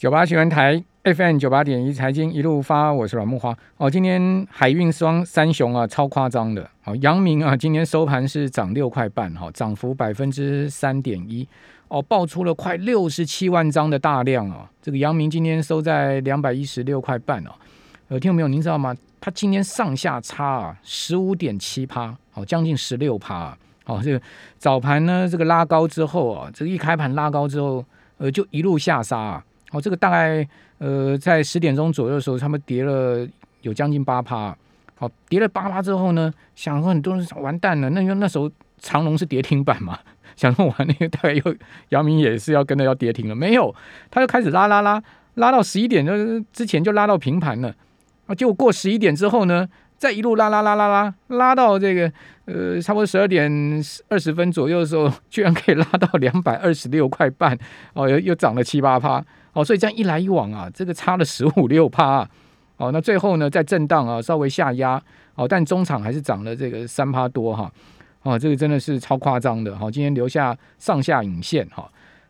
九八新闻台 FM 九八点一财经一路发，我是阮木花。哦，今天海运双三雄啊，超夸张的。哦，阳明啊，今天收盘是涨六块半，哈，涨幅百分之三点一。哦，爆出了快六十七万张的大量哦。这个阳明今天收在两百一十六块半哦。呃，听到没有？您知道吗？它今天上下差啊，十五点七趴，哦，将近十六趴。哦，这个早盘呢，这个拉高之后啊，这个一开盘拉高之后，呃，就一路下杀啊。哦，这个大概呃在十点钟左右的时候，他们跌了有将近八趴。好，跌了八趴之后呢，想说很多人想完蛋了，那因为那时候长隆是跌停板嘛，想说完那个大概又姚明也是要跟着要跌停了，没有，他就开始拉拉拉，拉到十一点就之前就拉到平盘了啊，结果过十一点之后呢，再一路拉拉拉拉拉拉到这个呃差不多十二点二十分左右的时候，居然可以拉到两百二十六块半哦，又又涨了七八趴。哦，所以这样一来一往啊，这个差了十五六趴，哦，那最后呢，在震荡啊，稍微下压，哦，但中场还是涨了这个三趴多哈，哦，这个真的是超夸张的，哈，今天留下上下影线哈。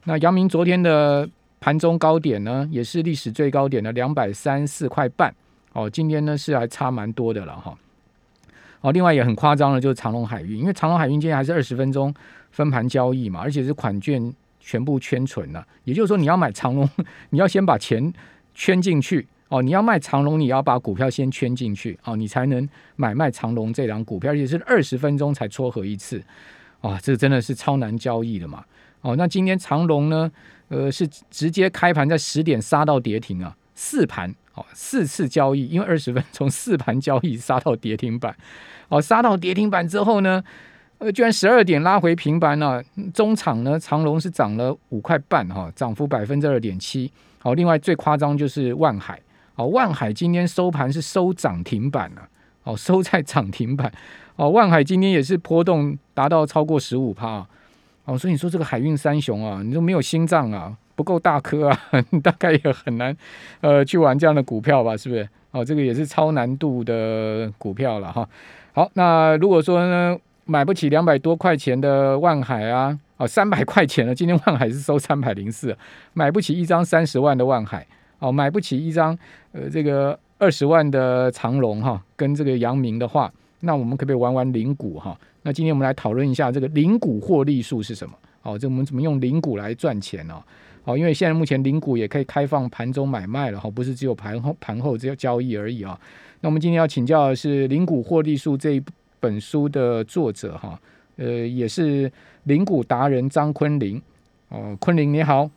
那阳明昨天的盘中高点呢，也是历史最高点的两百三四块半，哦，今天呢是还差蛮多的了哈。哦，另外也很夸张的，就是长隆海运，因为长隆海运今天还是二十分钟分盘交易嘛，而且是款券。全部圈存了，也就是说，你要买长龙，你要先把钱圈进去哦。你要卖长龙，你要把股票先圈进去哦，你才能买卖长龙这张股票，而且是二十分钟才撮合一次啊，这真的是超难交易的嘛。哦，那今天长龙呢，呃，是直接开盘在十点杀到跌停啊，四盘哦，四次交易，因为二十分钟四盘交易杀到跌停板，哦，杀到跌停板之后呢？呃，居然十二点拉回平板了。中场呢，长隆是涨了五块半哈，涨幅百分之二点七。好，另外最夸张就是万海，哦，万海今天收盘是收涨停板了，哦，收在涨停板。哦，万海今天也是波动达到超过十五趴。哦，所以你说这个海运三雄啊，你都没有心脏啊，不够大颗啊，大概也很难呃去玩这样的股票吧？是不是？哦，这个也是超难度的股票了哈。好，那如果说呢？买不起两百多块钱的万海啊，哦，三百块钱了。今天万海是收三百零四，买不起一张三十万的万海，哦，买不起一张呃这个二十万的长隆哈，跟这个阳明的话，那我们可不可以玩玩零股哈？那今天我们来讨论一下这个零股获利数是什么？哦，这我们怎么用零股来赚钱呢？因为现在目前零股也可以开放盘中买卖了哈，不是只有盘后盘后只有交易而已啊。那我们今天要请教的是零股获利数这一。本书的作者哈，呃，也是零股达人张坤林哦，坤林你好，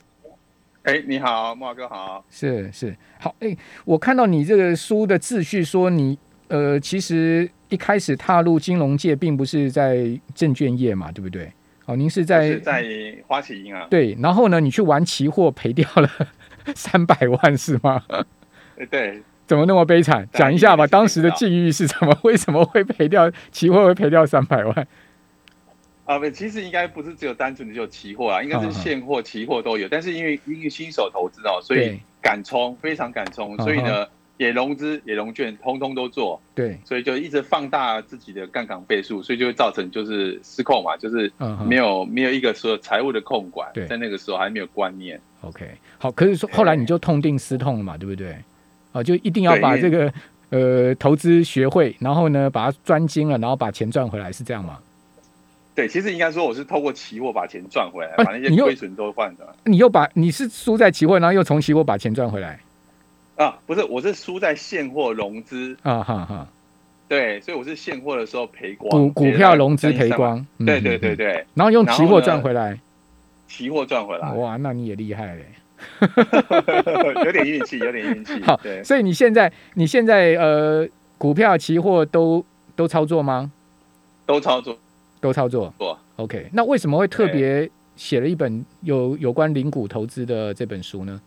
哎，你好，莫哥好，是是好，哎，我看到你这个书的秩序说你呃，其实一开始踏入金融界并不是在证券业嘛，对不对？哦，您是在在花旗银行对，然后呢，你去玩期货赔掉了 三百万是吗？对。怎么那么悲惨？讲一下吧，当时的境遇是什么？为什么会赔掉期货会赔掉三百万？啊，不，其实应该不是只有单纯的就期货啊，应该是现货、期货都有。但是因为因为新手投资哦，所以敢冲，非常敢冲，所以呢也融资也融券，通通都做。对，所以就一直放大自己的杠杆倍数，所以就会造成就是失控嘛，就是没有没有一个说财务的控管，在那个时候还没有观念。OK，好，可是说后来你就痛定思痛了嘛，对不对？啊，就一定要把这个呃投资学会，然后呢把它专精了，然后把钱赚回来，是这样吗？对，其实应该说我是透过期货把钱赚回来，把那些亏损都换的。你又把你是输在期货，然后又从期货把钱赚回来？啊，不是，我是输在现货融资啊哈哈。对，所以我是现货的时候赔光，股股票融资赔光。对对对对，然后用期货赚回来，期货赚回来。哇，那你也厉害嘞。有点运气，有点运气。好，所以你现在你现在呃，股票、期货都都操作吗？都操作，都操作。不，OK。那为什么会特别写了一本有有关零股投资的这本书呢？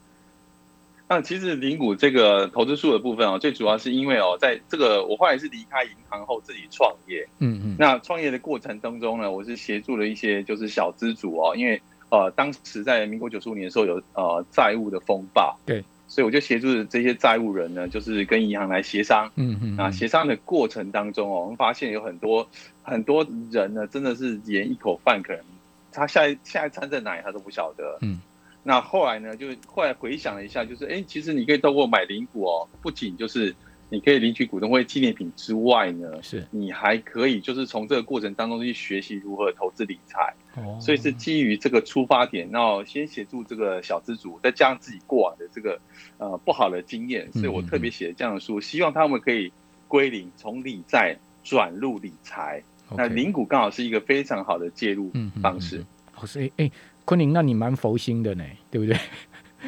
那其实零股这个投资数的部分哦，最主要是因为哦，在这个我后来是离开银行后自己创业，嗯嗯。那创业的过程当中呢，我是协助了一些就是小资主哦，因为。呃，当时在民国九十五年的时候有呃债务的风暴，对，所以我就协助这些债务人呢，就是跟银行来协商，嗯嗯，啊，协商的过程当中哦，我们发现有很多很多人呢，真的是连一口饭可能他下一下一餐在哪里他都不晓得，嗯，那后来呢，就后来回想了一下，就是哎，其实你可以透过买零股哦，不仅就是你可以领取股东会纪念品之外呢，是你还可以就是从这个过程当中去学习如何投资理财。哦，所以是基于这个出发点，然后先协助这个小资主，再加上自己过往的这个呃不好的经验，所以我特别写了这样的书，希望他们可以归零，从理财转入理财。那零股刚好是一个非常好的介入方式。哦，所以哎。昆凌，那你蛮佛心的呢，对不对？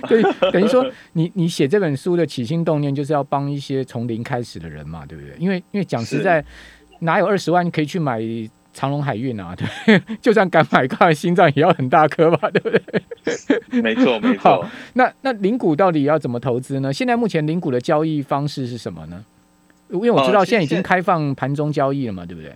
对，等于说你你写这本书的起心动念就是要帮一些从零开始的人嘛，对不对？因为因为讲实在，哪有二十万可以去买长隆海运啊？对，就算敢买，看心脏也要很大颗吧，对不对？没错，没错。那那零股到底要怎么投资呢？现在目前零股的交易方式是什么呢？因为我知道现在已经开放盘中交易了嘛，对不对？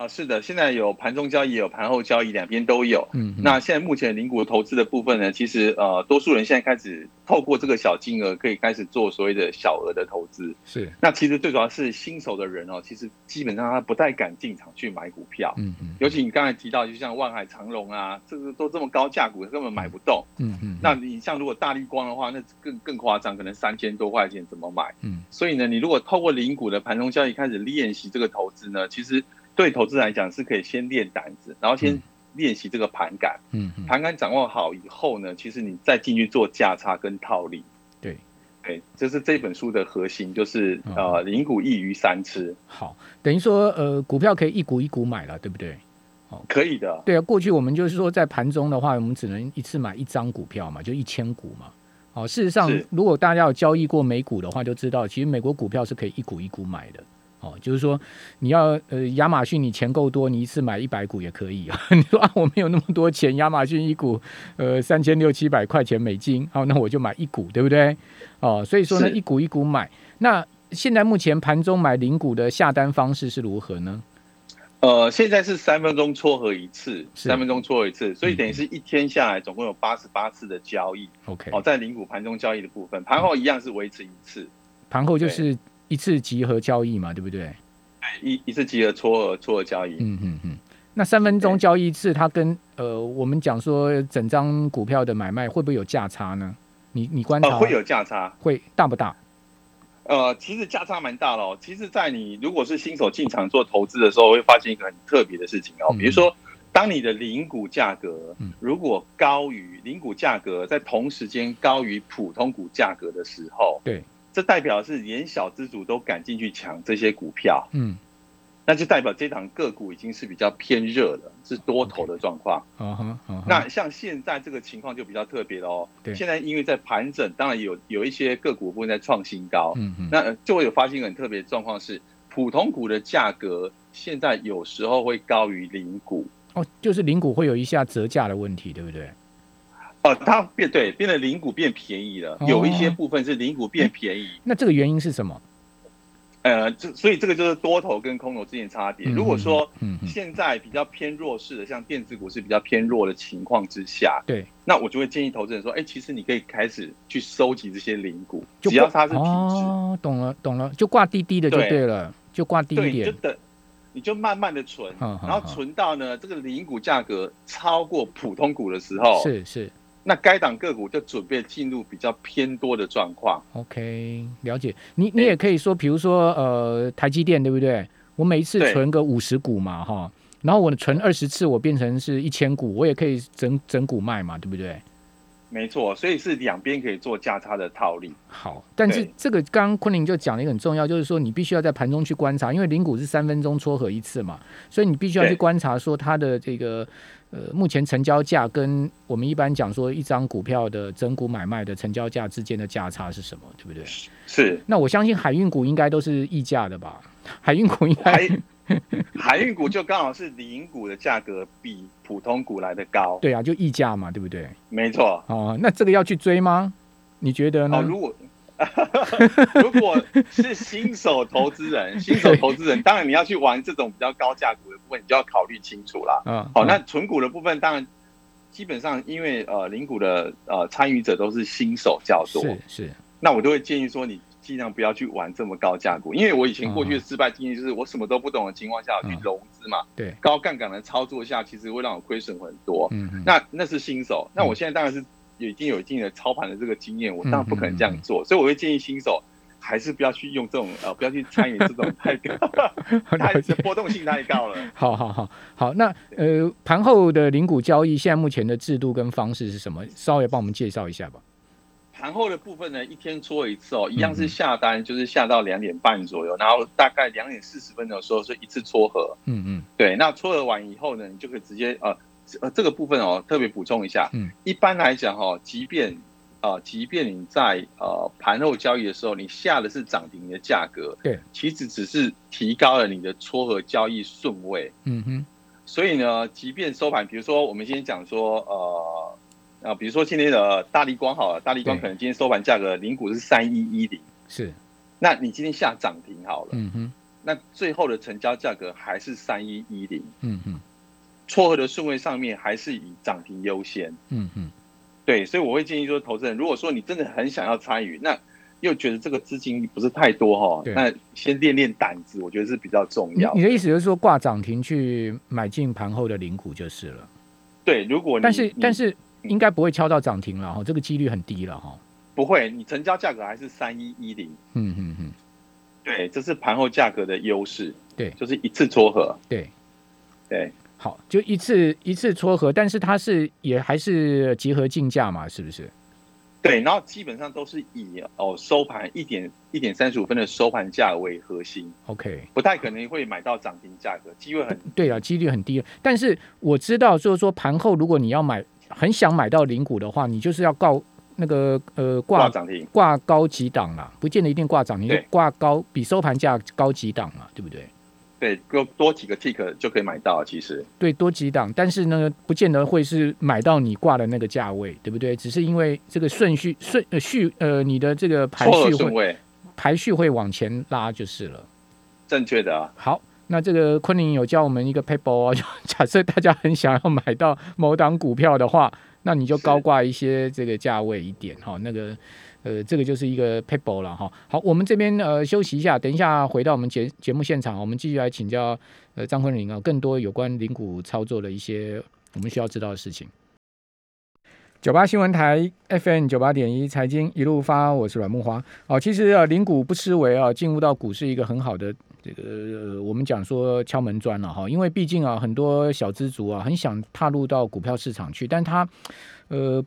啊，是的，现在有盘中交易，有盘后交易，两边都有。嗯，那现在目前零股投资的部分呢，其实呃，多数人现在开始透过这个小金额，可以开始做所谓的小额的投资。是，那其实最主要是新手的人哦，其实基本上他不太敢进场去买股票。嗯嗯。尤其你刚才提到，就像万海长隆啊，这个都这么高价股，根本买不动。嗯嗯。那你像如果大力光的话，那更更夸张，可能三千多块钱怎么买？嗯。所以呢，你如果透过零股的盘中交易开始练习这个投资呢，其实。对投资来讲是可以先练胆子，然后先练习这个盘感。嗯，盘感掌握好以后呢，其实你再进去做价差跟套利。对，对，这是这本书的核心，就是呃，零股一鱼三吃。好，等于说呃，股票可以一股一股买了，对不对？哦，可以的。对啊，过去我们就是说在盘中的话，我们只能一次买一张股票嘛，就一千股嘛。哦，事实上，如果大家有交易过美股的话，就知道其实美国股票是可以一股一股买的。哦，就是说你要呃亚马逊你钱够多，你一次买一百股也可以啊。你说啊我没有那么多钱，亚马逊一股呃三千六七百块钱美金，好那我就买一股，对不对？哦，所以说呢一股一股买。那现在目前盘中买零股的下单方式是如何呢？呃，现在是三分钟撮合一次，三分钟撮合一次，所以等于是一天下来总共有八十八次的交易。OK，哦，在零股盘中交易的部分，盘后一样是维持一次，盘后就是。一次集合交易嘛，对不对？一一次集合撮合撮合交易。嗯嗯嗯。那三分钟交易一次，它跟呃我们讲说整张股票的买卖会不会有价差呢？你你观察会有价差，会大不大？呃，其实价差蛮大哦。其实，在你如果是新手进场做投资的时候，会发现一个很特别的事情哦。比如说，当你的零股价格如果高于零股价格在同时间高于普通股价格的时候，对。这代表是连小资主都敢进去抢这些股票，嗯，那就代表这档个股已经是比较偏热了，是多头的状况。那像现在这个情况就比较特别了哦。对，现在因为在盘整，当然有有一些个股部分在创新高，嗯嗯，那就会有发现很特别的状况是，普通股的价格现在有时候会高于零股。哦，就是零股会有一下折价的问题，对不对？哦，它变对，变得零股变便宜了，有一些部分是零股变便宜。那这个原因是什么？呃，这所以这个就是多头跟空头之间差别。如果说现在比较偏弱势的，像电子股是比较偏弱的情况之下，对，那我就会建议投资人说，哎，其实你可以开始去收集这些零股，只要它是平值。哦，懂了，懂了，就挂滴滴的就对了，就挂低一点，就等，你就慢慢的存，然后存到呢这个零股价格超过普通股的时候，是是。那该档个股就准备进入比较偏多的状况。OK，了解。你你也可以说，比如说呃，台积电对不对？我每一次存个五十股嘛，哈，然后我存二十次，我变成是一千股，我也可以整整股卖嘛，对不对？没错，所以是两边可以做价差的套利。好，但是这个刚刚昆凌就讲了一个很重要，就是说你必须要在盘中去观察，因为零股是三分钟撮合一次嘛，所以你必须要去观察说它的这个。呃，目前成交价跟我们一般讲说一张股票的整股买卖的成交价之间的价差是什么，对不对？是。那我相信海运股应该都是溢价的吧？海运股应该，海运股就刚好是零股的价格比普通股来的高。对啊，就溢价嘛，对不对？没错。哦，那这个要去追吗？你觉得呢？如果 如果是新手投资人，新手投资人，当然你要去玩这种比较高价股的部分，你就要考虑清楚啦。嗯，好，那纯股的部分，当然基本上因为呃零股的呃参与者都是新手较多，是是。那我都会建议说，你尽量不要去玩这么高价股，因为我以前过去的失败经验就是我什么都不懂的情况下去融资嘛，对，高杠杆的操作下，其实会让我亏损很多。嗯，那那是新手，那我现在当然是已经有一定的操盘的这个经验，我当然不可能这样做，所以我会建议新手。还是不要去用这种呃，不要去参与这种太高，太波动性太高了。好好好好，那呃盘后的零股交易，现在目前的制度跟方式是什么？稍微帮我们介绍一下吧。盘后的部分呢，一天搓一次哦，一样是下单，就是下到两点半左右，然后大概两点四十分的时候是一次撮合。嗯嗯，对，那撮合完以后呢，你就可以直接呃呃这个部分哦，特别补充一下，嗯，一般来讲哈，即便啊，即便你在呃盘后交易的时候，你下的是涨停的价格，对，其实只是提高了你的撮合交易顺位，嗯哼。所以呢，即便收盘，比如说我们先讲说，呃，啊，比如说今天的大力光好了，大力光可能今天收盘价格零股是三一一零，是，那你今天下涨停好了，嗯哼，那最后的成交价格还是三一一零，嗯哼，撮合的顺位上面还是以涨停优先，嗯嗯。对，所以我会建议说，投资人如果说你真的很想要参与，那又觉得这个资金不是太多哈，那先练练胆子，我觉得是比较重要。你的意思就是说，挂涨停去买进盘后的零股就是了。对，如果但是但是应该不会敲到涨停了哈，这个几率很低了哈。不会，你成交价格还是三一一零。嗯嗯嗯。对，这是盘后价格的优势。对，就是一次撮合。对，对。好，就一次一次撮合，但是它是也还是集合竞价嘛，是不是？对，然后基本上都是以哦收盘一点一点三十五分的收盘价为核心。OK，不太可能会买到涨停价格，机会很对啊，几率很低。但是我知道，就是说盘后如果你要买，很想买到零股的话，你就是要告那个呃挂涨停挂高几档啦，不见得一定挂涨停，挂高比收盘价高几档嘛，对不对？对，多多几个 tick 就可以买到，其实对多几档，但是呢，不见得会是买到你挂的那个价位，对不对？只是因为这个顺序顺呃序呃，你的这个排序会排序会往前拉就是了。正确的啊。好，那这个昆凌有教我们一个 paper 哦，就 假设大家很想要买到某档股票的话，那你就高挂一些这个价位一点哈，那个。呃，这个就是一个 paper 了哈。好，我们这边呃休息一下，等一下回到我们节节目现场，我们继续来请教呃张坤林啊，更多有关零股操作的一些我们需要知道的事情。九八新闻台 FM 九八点一财经一路发，我是阮木花。哦，其实啊，零股不失为啊，进入到股市一个很好的这个我们讲说敲门砖了哈。因为毕竟啊，很多小资族啊，很想踏入到股票市场去，但他呃。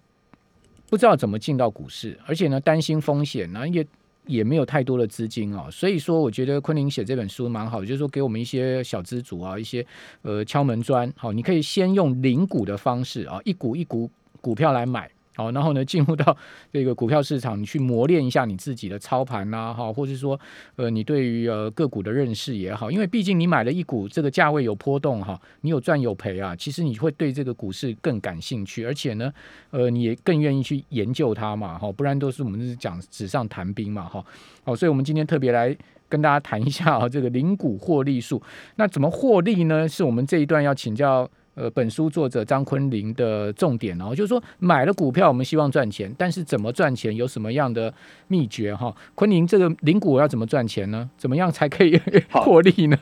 不知道怎么进到股市，而且呢担心风险呢，也也没有太多的资金哦，所以说我觉得昆凌写这本书蛮好，就是说给我们一些小资主啊，一些呃敲门砖，好，你可以先用零股的方式啊，一股一股股票来买。好，然后呢，进入到 这个股票市场，你去磨练一下你自己的操盘呐，哈，或者说，呃，你对于呃个股的认识也好，因为毕竟你买了一股，这个价位有波动哈，你有赚有赔啊，其实你会对这个股市更感兴趣，而且呢，呃，你也更愿意去研究它嘛，哈，不然都是我们是讲纸上谈兵嘛，哈，好，所以我们今天特别来跟大家谈一下啊，这个零股获利数，那怎么获利呢？是我们这一段要请教。呃，本书作者张坤林的重点哦，就是说买了股票，我们希望赚钱，但是怎么赚钱，有什么样的秘诀哈？坤林这个零股要怎么赚钱呢？怎么样才可以 获利呢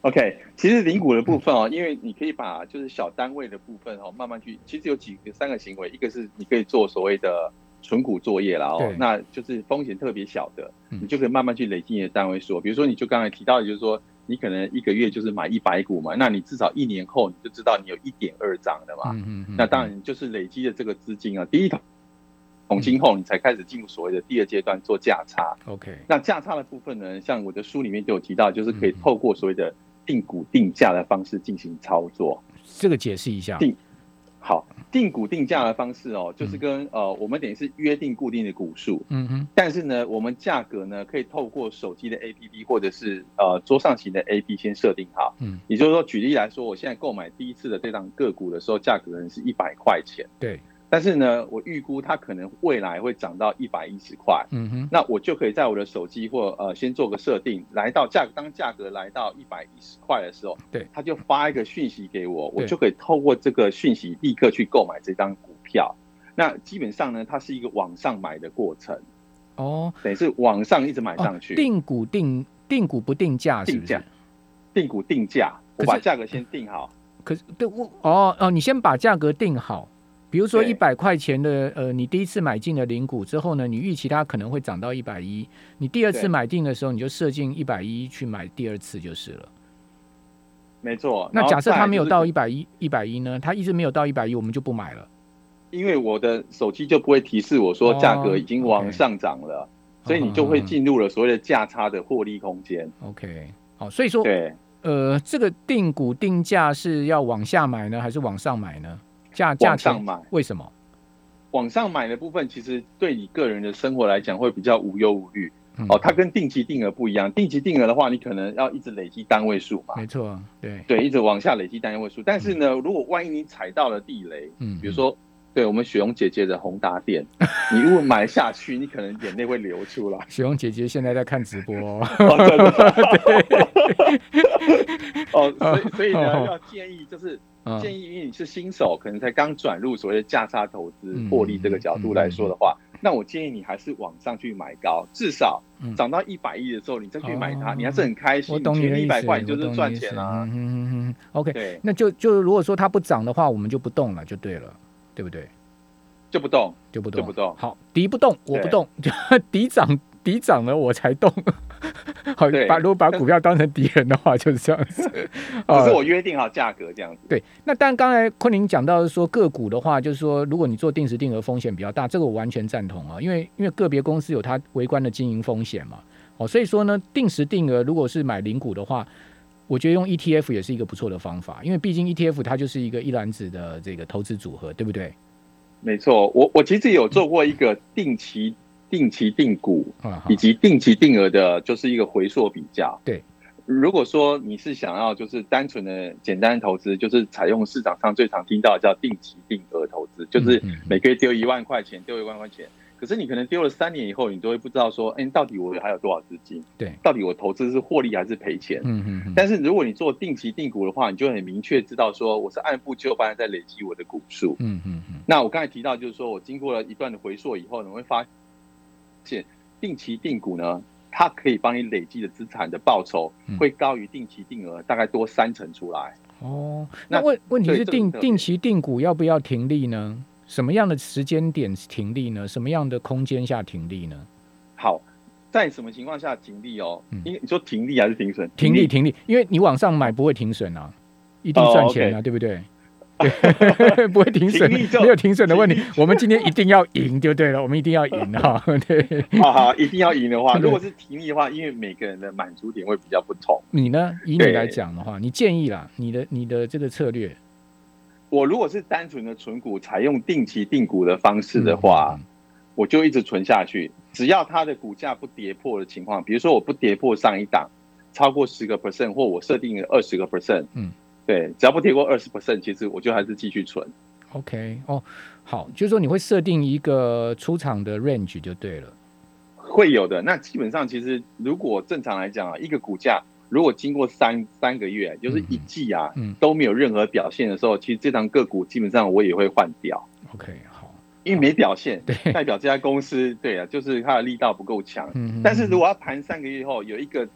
？OK，其实零股的部分哦，因为你可以把就是小单位的部分哦，慢慢去，其实有几个三个行为，一个是你可以做所谓的存股作业啦哦，那就是风险特别小的，你就可以慢慢去累积你的单位数，比如说你就刚才提到的，就是说。你可能一个月就是买一百股嘛，那你至少一年后你就知道你有一点二张的嘛。嗯嗯那当然就是累积的这个资金啊，第一桶桶金后，你才开始进入所谓的第二阶段做价差。OK。那价差的部分呢，像我的书里面就有提到，就是可以透过所谓的定股定价的方式进行操作。这个解释一下。定好。定股定价的方式哦，就是跟呃，我们等于是约定固定的股数，嗯哼，但是呢，我们价格呢可以透过手机的 APP 或者是呃桌上型的 APP 先设定好，嗯，也就是说，举例来说，我现在购买第一次的这档个股的时候，价格可能是一百块钱，对。但是呢，我预估它可能未来会涨到一百一十块，嗯哼，那我就可以在我的手机或呃先做个设定，来到价当价格来到一百一十块的时候，对，他就发一个讯息给我，我就可以透过这个讯息立刻去购买这张股票。那基本上呢，它是一个网上买的过程。哦，等于是往上一直买上去。定股定定股不定价，定价，定股定价，我把价格先定好。可是对我哦哦，你先把价格定好。比如说一百块钱的呃，你第一次买进了零股之后呢，你预期它可能会涨到一百一，你第二次买进的时候，你就设进一百一去买第二次就是了。没错。那假设它没有到一百一一百一呢？它一直没有到一百一，我们就不买了。因为我的手机就不会提示我说价格已经往上涨了，所以你就会进入了所谓的价差的获利空间。OK，好，所以说对，呃，这个定股定价是要往下买呢，还是往上买呢？价价上买？为什么？网上买的部分其实对你个人的生活来讲会比较无忧无虑哦。它跟定期定额不一样，定期定额的话，你可能要一直累积单位数嘛。没错，对对，一直往下累积单位数。但是呢，如果万一你踩到了地雷，嗯，比如说。对我们雪蓉姐姐的宏达店，你如果买下去，你可能眼泪会流出来。雪蓉姐姐现在在看直播，哦，所以所以呢，要建议就是建议，因为你是新手，可能才刚转入所谓的价差投资获利这个角度来说的话，那我建议你还是往上去买高，至少涨到一百亿的时候，你再去买它，你还是很开心。我懂你的意思，一百块你就是赚钱啊。嗯嗯嗯，OK，对，那就就如果说它不涨的话，我们就不动了，就对了。对不对？就不动，就不动，就不动。好，敌不动，我不动，就 敌涨，敌涨了我才动。好，把如果把股票当成敌人的话，就是这样子。只是我约定好价格这样子。对，那但刚才昆凌讲到说个股的话，就是说如果你做定时定额风险比较大，这个我完全赞同啊，因为因为个别公司有它微观的经营风险嘛。哦，所以说呢，定时定额如果是买零股的话。我觉得用 ETF 也是一个不错的方法，因为毕竟 ETF 它就是一个一篮子的这个投资组合，对不对？没错，我我其实有做过一个定期定期定股以及定期定额的，就是一个回溯比较。对，如果说你是想要就是单纯的简单投资，就是采用市场上最常听到叫定期定额投资，就是每个月丢一万块钱，丢一万块钱。可是你可能丢了三年以后，你都会不知道说，哎，到底我还有多少资金？对，到底我投资是获利还是赔钱？嗯嗯嗯。但是如果你做定期定股的话，你就很明确知道说，我是按部就班在累积我的股数。嗯嗯嗯。那我刚才提到就是说我经过了一段的回溯以后，你会发现定期定股呢，它可以帮你累积的资产的报酬会高于定期定额，大概多三成出来。哦，那问问题是定定期定股要不要停利呢？什么样的时间点停利呢？什么样的空间下停利呢？好，在什么情况下停利哦？因为你说停利还是停损？停利，停利，因为你往上买不会停损啊，一定赚钱啊，对不对？对，不会停损，没有停损的问题。我们今天一定要赢就对了，我们一定要赢哈。对，好好，一定要赢的话，如果是停利的话，因为每个人的满足点会比较不同。你呢？以你来讲的话，你建议啦，你的你的这个策略。我如果是单纯的存股，采用定期定股的方式的话，我就一直存下去。只要它的股价不跌破的情况，比如说我不跌破上一档超过十个 percent，或我设定二十个 percent，嗯，对，只要不跌过二十 percent，其实我就还是继续存。OK，哦，好，就是说你会设定一个出场的 range 就对了。会有的。那基本上其实如果正常来讲啊，一个股价。如果经过三三个月，就是一季啊，都没有任何表现的时候，其实这张个股基本上我也会换掉。OK，好，因为没表现，对，代表这家公司对啊，就是它的力道不够强。嗯，但是如果要盘三个月后有一个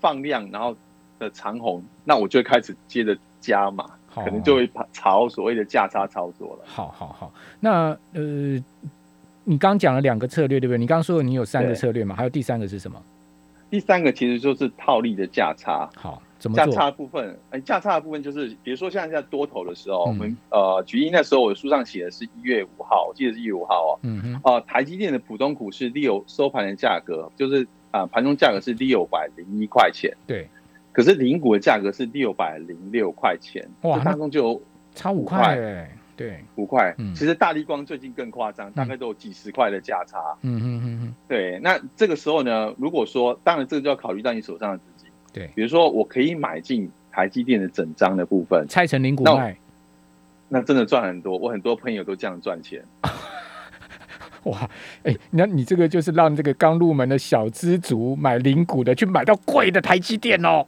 放量，然后的长红，那我就会开始接着加码，可能就会朝所谓的价差操作了。好好好，那呃，你刚讲了两个策略，对不对？你刚刚说你有三个策略嘛？还有第三个是什么？第三个其实就是套利的价差。好，怎么价差部分？哎，价差的部分就是，比如说像在多头的时候，我们呃，举例那时候我书上写的是一月五号，我记得是一月五号哦。嗯哼。呃，台积电的普通股是六收盘的价格，就是啊，盘中价格是六百零一块钱。对。可是零股的价格是六百零六块钱。哇，当中就差五块哎。对，五块。嗯，其实大力光最近更夸张，大概都有几十块的价差。嗯嗯嗯嗯。对，那这个时候呢，如果说，当然这个就要考虑到你手上的资金。对，比如说我可以买进台积电的整张的部分，拆成零股卖，那真的赚很多。我很多朋友都这样赚钱。哇，哎，那你这个就是让这个刚入门的小资族买零股的，去买到贵的台积电哦。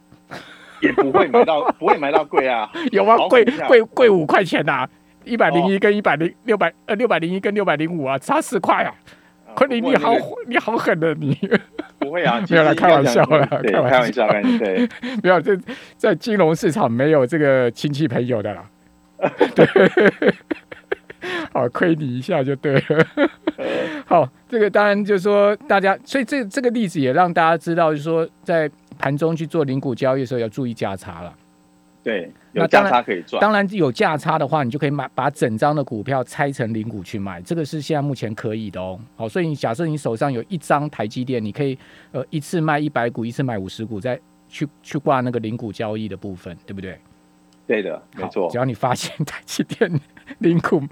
也不会买到，不会买到贵啊。有啊，贵贵贵五块钱呐。一百零一跟一百零六百呃六百零一跟六百零五啊，差四块啊！昆凌，你好，你好狠的你。不会啊，没有来开玩笑了，开玩笑，对，没有这在金融市场没有这个亲戚朋友的啦。对，好亏你一下就对了。好，这个当然就是说大家，所以这这个例子也让大家知道，就是说在盘中去做零股交易的时候要注意价差了。对，有价差可以赚。当然有价差的话，你就可以买把整张的股票拆成零股去卖，这个是现在目前可以的哦。好，所以你假设你手上有一张台积电，你可以呃一次卖一百股，一次买五十股，再去去挂那个零股交易的部分，对不对？对的，没错。只要你发现台积电零股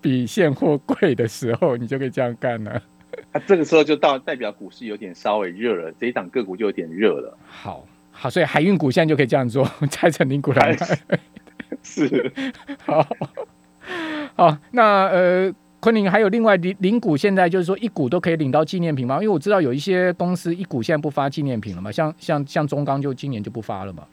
比现货贵的时候，你就可以这样干了。那这个时候就到代表股市有点稍微热了，这一档个股就有点热了。好。好，所以海运股现在就可以这样做，拆成零股来买。是，好，好，那呃，昆凌还有另外零零股，现在就是说一股都可以领到纪念品吗？因为我知道有一些公司一股现在不发纪念品了嘛，像像像中钢就今年就不发了嘛。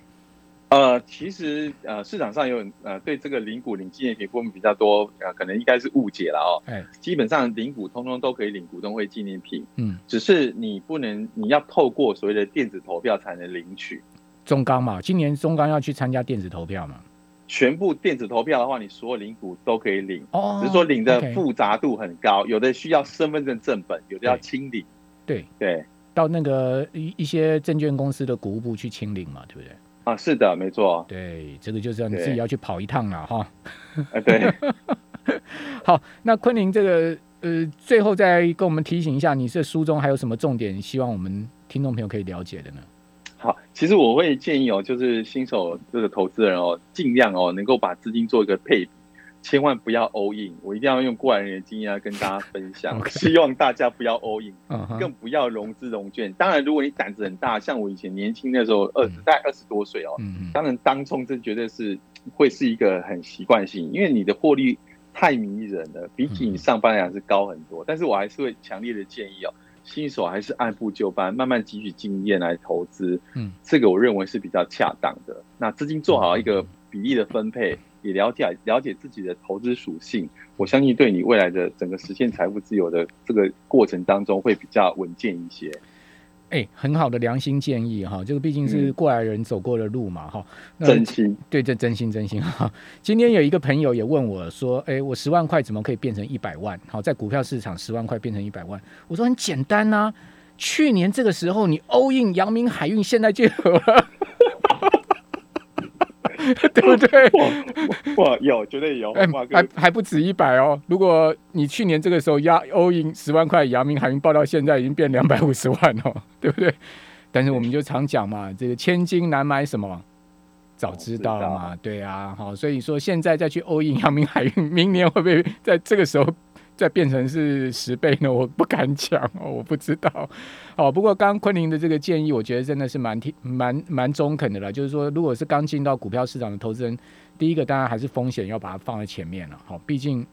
呃，其实呃，市场上有呃对这个零股领纪念品部分比较多，呃，可能应该是误解了哦。哎，基本上零股通通都可以领股东会纪念品，嗯，只是你不能，你要透过所谓的电子投票才能领取。中钢嘛，今年中钢要去参加电子投票嘛？全部电子投票的话，你所有领股都可以领，哦，只是说领的复杂度很高，有的需要身份证正本，有的要清理。对对，到那个一一些证券公司的股务部去清领嘛，对不对？啊，是的，没错。对，这个就是要你自己要去跑一趟了哈。啊，对。好，那昆凌这个呃，最后再跟我们提醒一下，你这书中还有什么重点，希望我们听众朋友可以了解的呢？好，其实我会建议哦，就是新手这个投资人哦，尽量哦，能够把资金做一个配比。千万不要 all in，我一定要用过来人的经验来跟大家分享。希望大家不要 all in，更不要融资融券。当然，如果你胆子很大，像我以前年轻的时候，二十在二十多岁哦，当然当冲这绝对是会是一个很习惯性，因为你的获利太迷人了，比起你上班来讲是高很多。但是我还是会强烈的建议哦，新手还是按部就班，慢慢汲取经验来投资。嗯，这个我认为是比较恰当的。那资金做好一个比例的分配。也了解了解自己的投资属性，我相信对你未来的整个实现财富自由的这个过程当中会比较稳健一些。哎，很好的良心建议哈，这个毕竟是过来人走过的路嘛哈。真心对，这真心真心哈。今天有一个朋友也问我说：“哎，我十万块怎么可以变成一百万？好，在股票市场十万块变成一百万？”我说很简单呐，去年这个时候你 all in 阳明海运，现在就有了。对不对？哇，有绝对有，还还不止一百哦。如果你去年这个时候压欧银十万块，阳明海运报到现在已经变两百五十万哦，对不对？但是我们就常讲嘛，这个千金难买什么？早知道嘛，对啊，好，所以说现在再去欧银阳明海运，明年会不会在这个时候？再变成是十倍呢？我不敢讲哦，我不知道。哦，不过刚刚昆凌的这个建议，我觉得真的是蛮挺、蛮蛮中肯的了。就是说，如果是刚进到股票市场的投资人，第一个当然还是风险要把它放在前面了。好，毕竟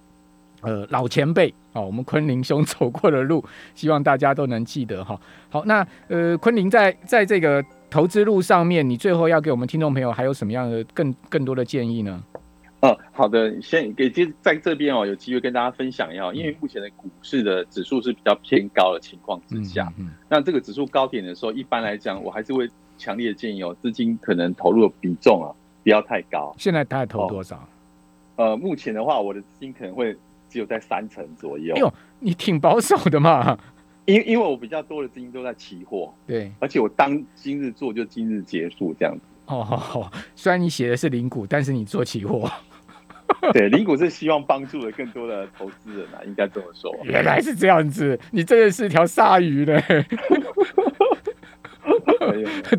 呃老前辈哦，我们昆凌兄走过的路，希望大家都能记得哈。好，那呃昆凌在在这个投资路上面，你最后要给我们听众朋友还有什么样的更更多的建议呢？哦，好的，先给就在这边哦，有机会跟大家分享一下，因为目前的股市的指数是比较偏高的情况之下，嗯那这个指数高点的时候，一般来讲，我还是会强烈的建议哦，资金可能投入的比重啊，不要太高。现在大概投多少？呃，目前的话，我的资金可能会只有在三成左右。哎呦，你挺保守的嘛，因因为我比较多的资金都在期货，对，而且我当今日做就今日结束这样子。哦，好好，虽然你写的是零股，但是你做期货。对，零股是希望帮助了更多的投资人啊，应该这么说。原来是这样子，你真的是条鲨鱼呢。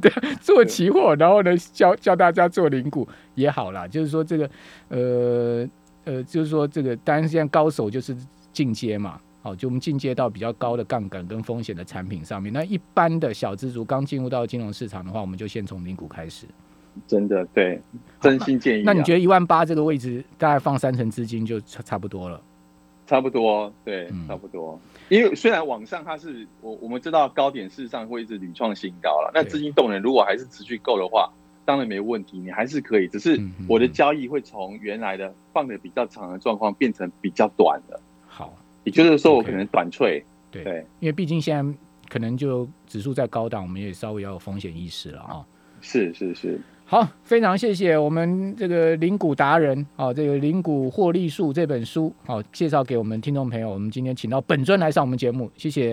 对，做期货，然后呢，教教大家做零股也好啦。就是说这个，呃呃，就是说这个，当然现在高手就是进阶嘛，好，就我们进阶到比较高的杠杆跟风险的产品上面。那一般的小资族刚进入到金融市场的话，我们就先从零股开始。真的对，真心建议。那你觉得一万八这个位置大概放三成资金就差差不多了？差不多，对，差不多。因为虽然网上它是我我们知道高点事实上会一直屡创新高了，那资金动能如果还是持续够的话，当然没问题，你还是可以。只是我的交易会从原来的放的比较长的状况变成比较短的。好，也就是说我可能短脆。对，因为毕竟现在可能就指数在高档，我们也稍微要有风险意识了啊。是是是，好，非常谢谢我们这个灵股达人啊，这个灵股获利术这本书好介绍给我们听众朋友。我们今天请到本尊来上我们节目，谢谢。